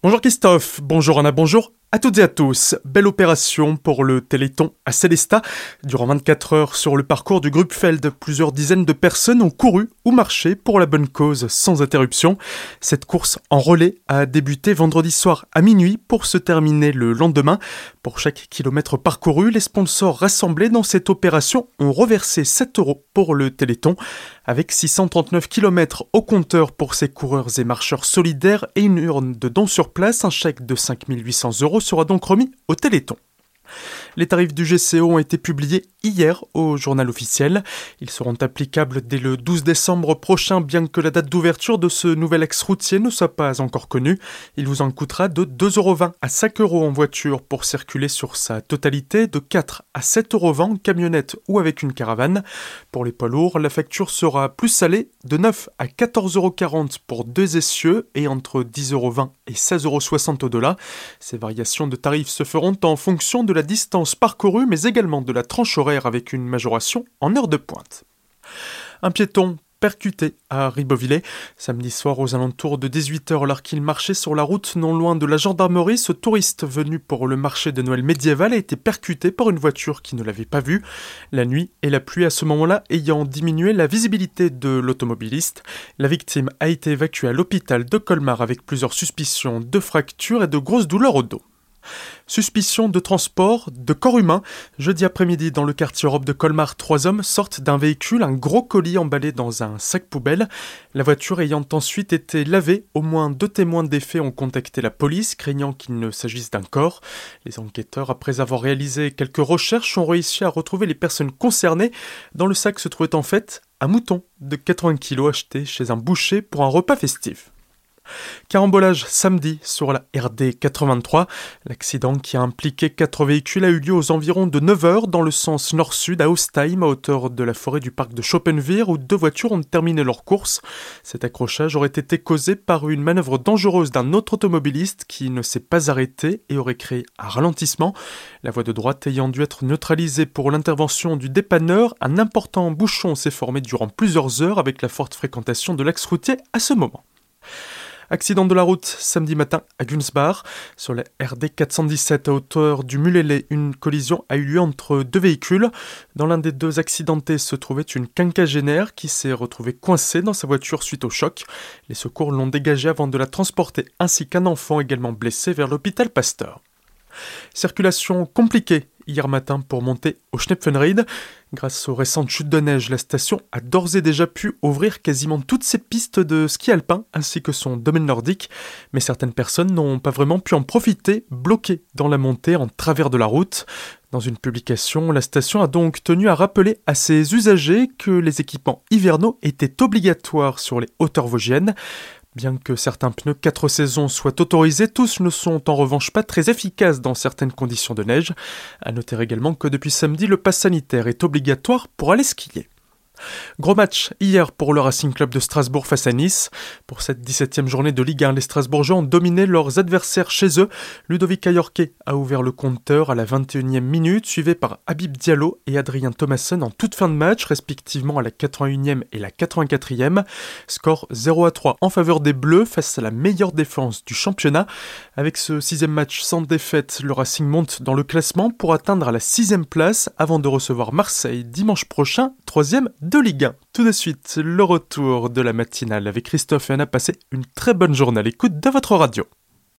Bonjour Christophe, bonjour Anna, bonjour à toutes et à tous, belle opération pour le Téléthon à Célestat. Durant 24 heures sur le parcours du Feld, plusieurs dizaines de personnes ont couru ou marché pour la bonne cause sans interruption. Cette course en relais a débuté vendredi soir à minuit pour se terminer le lendemain. Pour chaque kilomètre parcouru, les sponsors rassemblés dans cette opération ont reversé 7 euros pour le Téléthon. Avec 639 km au compteur pour ces coureurs et marcheurs solidaires et une urne de dons sur place, un chèque de 5800 euros sera donc remis au Téléthon. Les tarifs du GCO ont été publiés hier au journal officiel. Ils seront applicables dès le 12 décembre prochain, bien que la date d'ouverture de ce nouvel ex routier ne soit pas encore connue. Il vous en coûtera de 2,20€ à 5 euros en voiture pour circuler sur sa totalité, de 4 à 7,20€ en camionnette ou avec une caravane. Pour les poids lourds, la facture sera plus salée, de 9 à 14,40€ pour deux essieux et entre 10,20€ et 16,60€ au-delà. Ces variations de tarifs se feront en fonction de la distance parcourue, mais également de la tranche horaire avec une majoration en heure de pointe. Un piéton percuté à Ribeauvillé. Samedi soir aux alentours de 18h alors qu'il marchait sur la route non loin de la gendarmerie, ce touriste venu pour le marché de Noël médiéval a été percuté par une voiture qui ne l'avait pas vu. La nuit et la pluie à ce moment-là ayant diminué la visibilité de l'automobiliste, la victime a été évacuée à l'hôpital de Colmar avec plusieurs suspicions de fractures et de grosses douleurs au dos. Suspicion de transport de corps humain. Jeudi après-midi, dans le quartier Europe de Colmar, trois hommes sortent d'un véhicule, un gros colis emballé dans un sac poubelle. La voiture ayant ensuite été lavée, au moins deux témoins des faits ont contacté la police, craignant qu'il ne s'agisse d'un corps. Les enquêteurs, après avoir réalisé quelques recherches, ont réussi à retrouver les personnes concernées. Dans le sac se trouvait en fait un mouton de 80 kg acheté chez un boucher pour un repas festif. Carambolage samedi sur la RD 83. L'accident qui a impliqué quatre véhicules a eu lieu aux environs de 9h dans le sens nord-sud à Ostheim, à hauteur de la forêt du parc de Schopenwehr, où deux voitures ont terminé leur course. Cet accrochage aurait été causé par une manœuvre dangereuse d'un autre automobiliste qui ne s'est pas arrêté et aurait créé un ralentissement. La voie de droite ayant dû être neutralisée pour l'intervention du dépanneur, un important bouchon s'est formé durant plusieurs heures avec la forte fréquentation de l'axe routier à ce moment. Accident de la route samedi matin à Gunsbach. Sur la RD 417 à hauteur du Mulélé, une collision a eu lieu entre deux véhicules. Dans l'un des deux accidentés se trouvait une quinquagénaire qui s'est retrouvée coincée dans sa voiture suite au choc. Les secours l'ont dégagée avant de la transporter ainsi qu'un enfant également blessé vers l'hôpital Pasteur. Circulation compliquée hier matin pour monter au Schnepfenried. Grâce aux récentes chutes de neige, la station a d'ores et déjà pu ouvrir quasiment toutes ses pistes de ski alpin ainsi que son domaine nordique, mais certaines personnes n'ont pas vraiment pu en profiter, bloquées dans la montée en travers de la route. Dans une publication, la station a donc tenu à rappeler à ses usagers que les équipements hivernaux étaient obligatoires sur les hauteurs vosgiennes. Bien que certains pneus 4 saisons soient autorisés, tous ne sont en revanche pas très efficaces dans certaines conditions de neige. À noter également que depuis samedi, le pass sanitaire est obligatoire pour aller skier. Gros match hier pour le Racing Club de Strasbourg face à Nice. Pour cette 17e journée de Ligue 1, les Strasbourgeois ont dominé leurs adversaires chez eux. Ludovic Ayorke a ouvert le compteur à la 21e minute, suivi par Habib Diallo et Adrien Thomasson en toute fin de match, respectivement à la 81e et la 84e. Score 0 à 3 en faveur des Bleus face à la meilleure défense du championnat. Avec ce sixième match sans défaite, le Racing monte dans le classement pour atteindre la sixième place avant de recevoir Marseille dimanche prochain, troisième de Ligue 1. Tout de suite, le retour de la matinale avec Christophe et Anna. Passez une très bonne journée à l'écoute de votre radio.